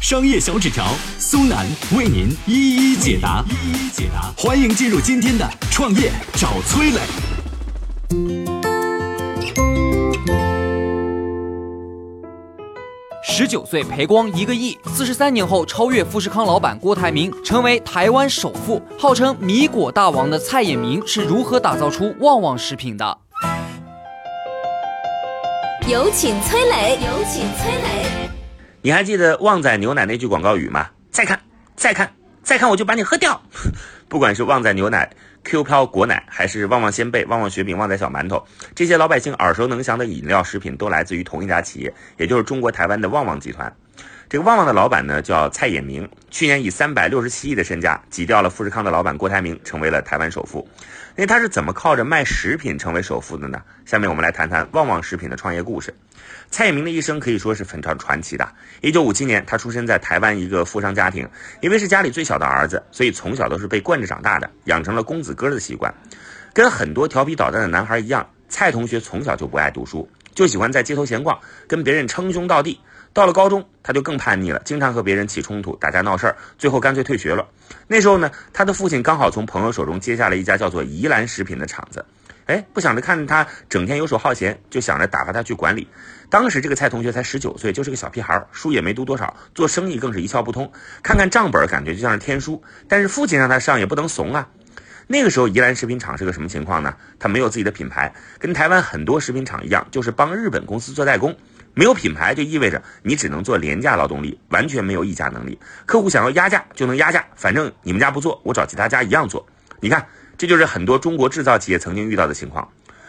商业小纸条苏南为您一一解答，一一解答。欢迎进入今天的创业找崔磊。十九岁赔光一个亿，四十三年后超越富士康老板郭台铭，成为台湾首富。号称米果大王的蔡衍明是如何打造出旺旺食品的？有请崔磊，有请崔磊。你还记得旺仔牛奶那句广告语吗？再看，再看，再看，我就把你喝掉。不管是旺仔牛奶、Q 飘果奶，还是旺旺仙贝、旺旺雪饼、旺仔小馒头，这些老百姓耳熟能详的饮料食品，都来自于同一家企业，也就是中国台湾的旺旺集团。这个旺旺的老板呢，叫蔡衍明，去年以三百六十七亿的身价挤掉了富士康的老板郭台铭，成为了台湾首富。那他是怎么靠着卖食品成为首富的呢？下面我们来谈谈旺旺食品的创业故事。蔡衍明的一生可以说是非常传奇的。一九五七年，他出生在台湾一个富商家庭，因为是家里最小的儿子，所以从小都是被惯着长大的，养成了公子哥的习惯。跟很多调皮捣蛋的男孩一样，蔡同学从小就不爱读书，就喜欢在街头闲逛，跟别人称兄道弟。到了高中，他就更叛逆了，经常和别人起冲突、打架闹事儿，最后干脆退学了。那时候呢，他的父亲刚好从朋友手中接下了一家叫做宜兰食品的厂子，哎，不想着看他整天游手好闲，就想着打发他去管理。当时这个蔡同学才十九岁，就是个小屁孩，书也没读多少，做生意更是一窍不通。看看账本，感觉就像是天书，但是父亲让他上，也不能怂啊。那个时候，宜兰食品厂是个什么情况呢？他没有自己的品牌，跟台湾很多食品厂一样，就是帮日本公司做代工。没有品牌就意味着你只能做廉价劳动力，完全没有议价能力。客户想要压价就能压价，反正你们家不做，我找其他家一样做。你看，这就是很多中国制造企业曾经遇到的情况。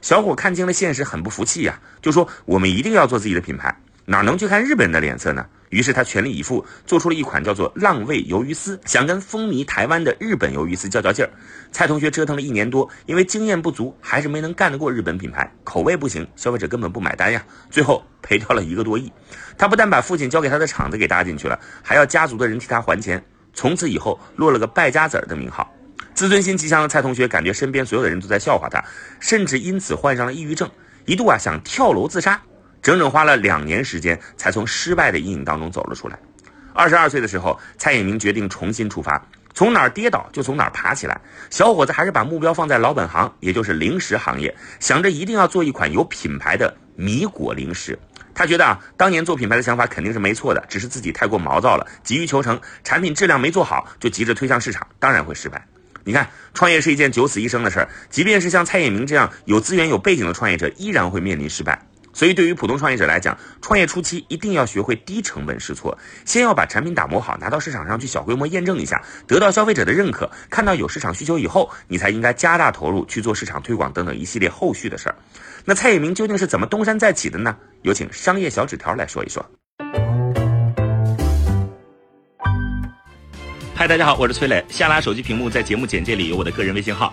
小伙看清了现实，很不服气呀，就说我们一定要做自己的品牌，哪能去看日本人的脸色呢？于是他全力以赴做出了一款叫做浪味鱿鱼丝，想跟风靡台湾的日本鱿鱼丝较较劲儿。蔡同学折腾了一年多，因为经验不足，还是没能干得过日本品牌，口味不行，消费者根本不买单呀。最后赔掉了一个多亿。他不但把父亲交给他的厂子给搭进去了，还要家族的人替他还钱。从此以后落了个败家子儿的名号。自尊心极强的蔡同学感觉身边所有的人都在笑话他，甚至因此患上了抑郁症，一度啊想跳楼自杀。整整花了两年时间，才从失败的阴影当中走了出来。二十二岁的时候，蔡衍明决定重新出发，从哪儿跌倒就从哪儿爬起来。小伙子还是把目标放在老本行，也就是零食行业，想着一定要做一款有品牌的米果零食。他觉得啊，当年做品牌的想法肯定是没错的，只是自己太过毛躁了，急于求成，产品质量没做好就急着推向市场，当然会失败。你看，创业是一件九死一生的事儿，即便是像蔡衍明这样有资源、有背景的创业者，依然会面临失败。所以，对于普通创业者来讲，创业初期一定要学会低成本试错，先要把产品打磨好，拿到市场上去小规模验证一下，得到消费者的认可，看到有市场需求以后，你才应该加大投入去做市场推广等等一系列后续的事儿。那蔡衍明究竟是怎么东山再起的呢？有请商业小纸条来说一说。嗨，大家好，我是崔磊。下拉手机屏幕，在节目简介里有我的个人微信号。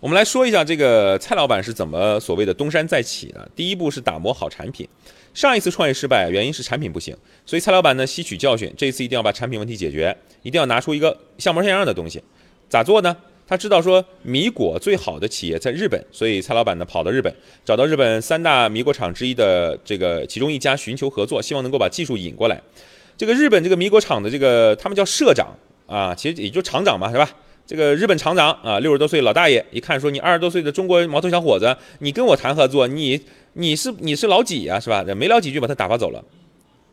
我们来说一下这个蔡老板是怎么所谓的东山再起的。第一步是打磨好产品。上一次创业失败，原因是产品不行，所以蔡老板呢吸取教训，这一次一定要把产品问题解决，一定要拿出一个像模像样的东西。咋做呢？他知道说米果最好的企业在日本，所以蔡老板呢跑到日本，找到日本三大米果厂之一的这个其中一家寻求合作，希望能够把技术引过来。这个日本这个米果厂的这个他们叫社长啊，其实也就厂长嘛，是吧？这个日本厂长啊，六十多岁老大爷，一看说你二十多岁的中国毛头小伙子，你跟我谈合作，你。你是你是老几呀，是吧？没聊几句把他打发走了。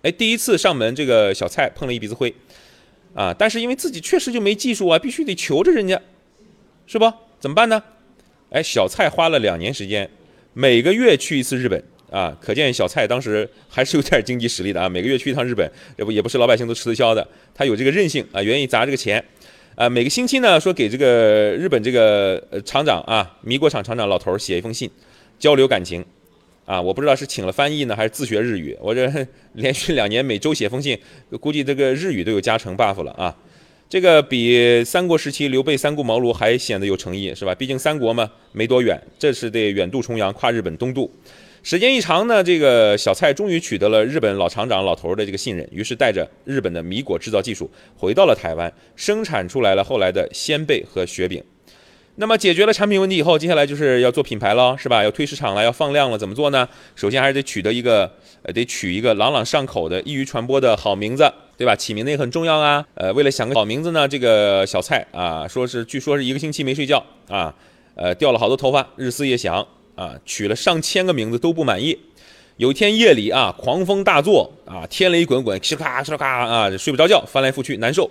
哎，第一次上门，这个小蔡碰了一鼻子灰啊！但是因为自己确实就没技术啊，必须得求着人家，是不？怎么办呢？哎，小蔡花了两年时间，每个月去一次日本，啊，可见小蔡当时还是有点经济实力的啊，每个月去一趟日本，也不也不是老百姓都吃得消的，他有这个韧性啊，愿意砸这个钱，啊，每个星期呢说给这个日本这个呃厂长啊，米果厂厂长老头写一封信，交流感情，啊，我不知道是请了翻译呢，还是自学日语，我这 连续两年每周写封信，估计这个日语都有加成 buff 了啊。这个比三国时期刘备三顾茅庐还显得有诚意，是吧？毕竟三国嘛，没多远，这是得远渡重洋，跨日本东渡。时间一长呢，这个小蔡终于取得了日本老厂长老头的这个信任，于是带着日本的米果制造技术回到了台湾，生产出来了后来的鲜贝和雪饼。那么解决了产品问题以后，接下来就是要做品牌了，是吧？要推市场了，要放量了，怎么做呢？首先还是得取得一个，呃，得取一个朗朗上口的、易于传播的好名字。对吧？起名字也很重要啊。呃，为了想个好名字呢，这个小蔡啊，说是据说是一个星期没睡觉啊，呃，掉了好多头发，日思夜想啊，取了上千个名字都不满意。有一天夜里啊，狂风大作啊，天雷滚滚，哧咔哧咔啊，睡不着觉，翻来覆去难受。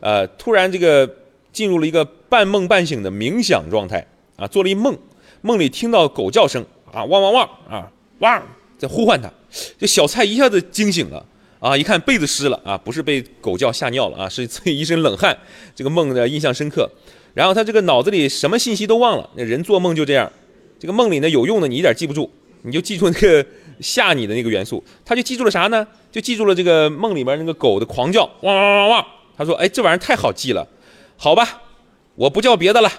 呃，突然这个进入了一个半梦半醒的冥想状态啊，做了一梦，梦里听到狗叫声啊，汪汪汪啊，汪在呼唤他，这小蔡一下子惊醒了。啊！一看被子湿了啊，不是被狗叫吓尿了啊，是一身冷汗。这个梦呢印象深刻，然后他这个脑子里什么信息都忘了。那人做梦就这样，这个梦里呢有用的你一点记不住，你就记住那个 吓你的那个元素。他就记住了啥呢？就记住了这个梦里面那个狗的狂叫，汪汪汪汪。他说：“哎，这玩意儿太好记了，好吧，我不叫别的了，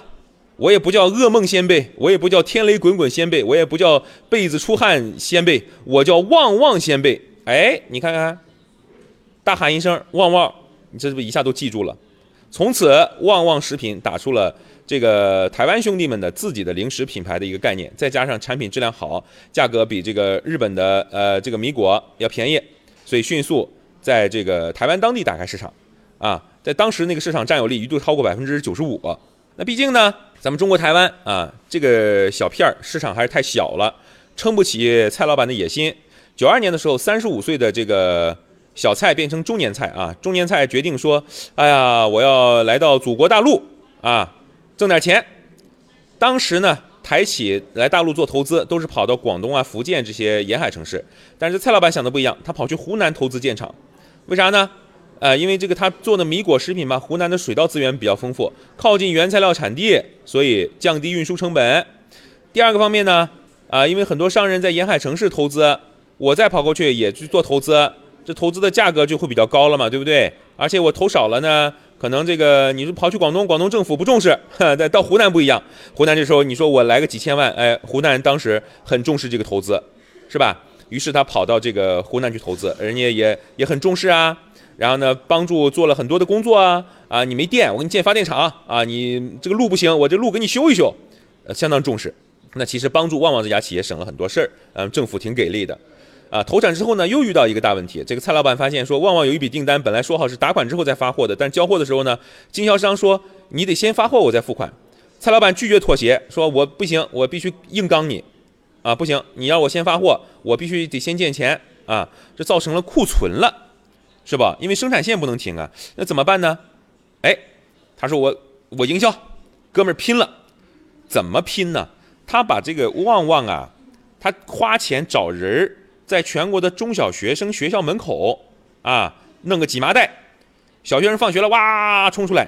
我也不叫噩梦先辈，我也不叫天雷滚滚先辈，我也不叫被子出汗先辈，我叫旺旺先辈。哎，你看看。”大喊一声“旺旺”，你这是不是一下都记住了？从此，旺旺食品打出了这个台湾兄弟们的自己的零食品牌的一个概念，再加上产品质量好，价格比这个日本的呃这个米果要便宜，所以迅速在这个台湾当地打开市场。啊，在当时那个市场占有率一度超过百分之九十五。那毕竟呢，咱们中国台湾啊这个小片儿市场还是太小了，撑不起蔡老板的野心。九二年的时候，三十五岁的这个。小蔡变成中年菜啊！中年菜决定说：“哎呀，我要来到祖国大陆啊，挣点钱。”当时呢，台企来大陆做投资都是跑到广东啊、福建这些沿海城市，但是蔡老板想的不一样，他跑去湖南投资建厂。为啥呢？呃，因为这个他做的米果食品嘛，湖南的水稻资源比较丰富，靠近原材料产地，所以降低运输成本。第二个方面呢，啊，因为很多商人在沿海城市投资，我再跑过去也去做投资。这投资的价格就会比较高了嘛，对不对？而且我投少了呢，可能这个你说跑去广东，广东政府不重视，但到湖南不一样。湖南这时候你说我来个几千万，哎，湖南当时很重视这个投资，是吧？于是他跑到这个湖南去投资，人家也也很重视啊。然后呢，帮助做了很多的工作啊啊，你没电，我给你建发电厂啊，你这个路不行，我这路给你修一修，呃，相当重视。那其实帮助旺旺这家企业省了很多事儿，嗯，政府挺给力的。啊，投产之后呢，又遇到一个大问题。这个蔡老板发现说，旺旺有一笔订单，本来说好是打款之后再发货的，但交货的时候呢，经销商说你得先发货，我再付款。蔡老板拒绝妥协，说我不行，我必须硬刚你。啊，不行，你要我先发货，我必须得先见钱啊。这造成了库存了，是吧？因为生产线不能停啊。那怎么办呢？哎，他说我我营销，哥们儿拼了，怎么拼呢？他把这个旺旺啊，他花钱找人儿。在全国的中小学生学校门口啊，弄个几麻袋，小学生放学了哇冲出来，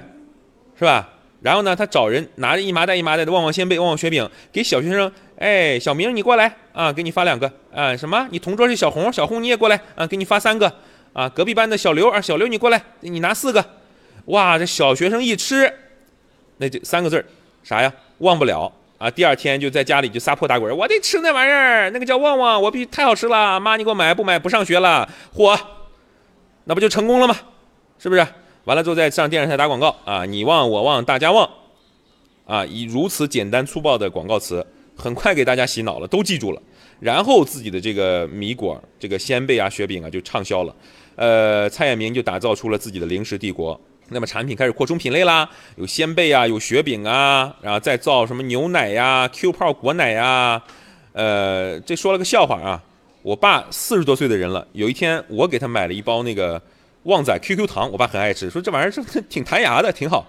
是吧？然后呢，他找人拿着一麻袋一麻袋的旺旺仙贝、旺旺雪饼给小学生，哎，小明你过来啊，给你发两个啊，什么？你同桌是小红，小红你也过来啊，给你发三个啊，隔壁班的小刘啊，小刘你过来，你拿四个，哇，这小学生一吃，那这三个字儿啥呀？忘不了。啊，第二天就在家里就撒泼打滚，我得吃那玩意儿，那个叫旺旺，我必须太好吃了，妈你给我买，不买不上学了，嚯，那不就成功了吗？是不是？完了之后再上电视台打广告啊，你旺我旺大家旺，啊，以如此简单粗暴的广告词，很快给大家洗脑了，都记住了，然后自己的这个米果、这个鲜贝啊、雪饼啊就畅销了，呃，蔡衍明就打造出了自己的零食帝国。那么产品开始扩充品类啦，有鲜贝啊，有雪饼啊，然后再造什么牛奶呀、Q 泡果奶呀，呃，这说了个笑话啊，我爸四十多岁的人了，有一天我给他买了一包那个旺仔 QQ 糖，我爸很爱吃，说这玩意儿是 挺弹牙的，挺好，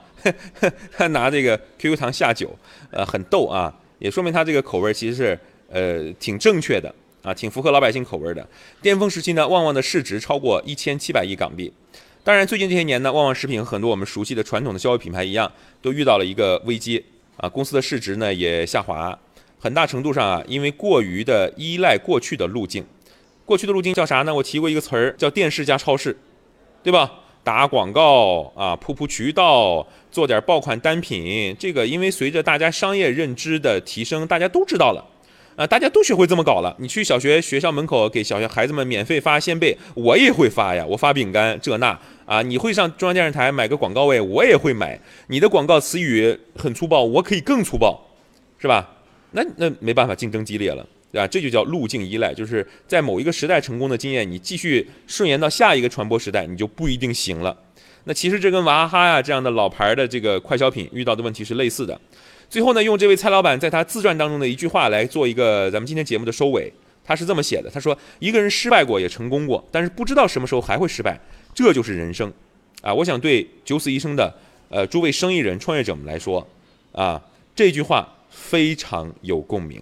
他拿这个 QQ 糖下酒，呃，很逗啊，也说明他这个口味其实是呃挺正确的。啊，挺符合老百姓口味的。巅峰时期呢，旺旺的市值超过一千七百亿港币。当然，最近这些年呢，旺旺食品和很多我们熟悉的传统的消费品牌一样，都遇到了一个危机啊，公司的市值呢也下滑，很大程度上啊，因为过于的依赖过去的路径。过去的路径叫啥呢？我提过一个词儿，叫电视加超市，对吧？打广告啊，铺铺渠道，做点爆款单品。这个因为随着大家商业认知的提升，大家都知道了，啊，大家都学会这么搞了。你去小学学校门口给小学孩子们免费发鲜贝，我也会发呀，我发饼干这那啊。你会上中央电视台买个广告位，我也会买。你的广告词语很粗暴，我可以更粗暴，是吧？那那没办法，竞争激烈了。对吧？这就叫路径依赖，就是在某一个时代成功的经验，你继续顺延到下一个传播时代，你就不一定行了。那其实这跟娃哈哈呀这样的老牌的这个快消品遇到的问题是类似的。最后呢，用这位蔡老板在他自传当中的一句话来做一个咱们今天节目的收尾，他是这么写的：他说，一个人失败过也成功过，但是不知道什么时候还会失败，这就是人生。啊，我想对九死一生的呃诸位生意人、创业者们来说，啊，这句话非常有共鸣。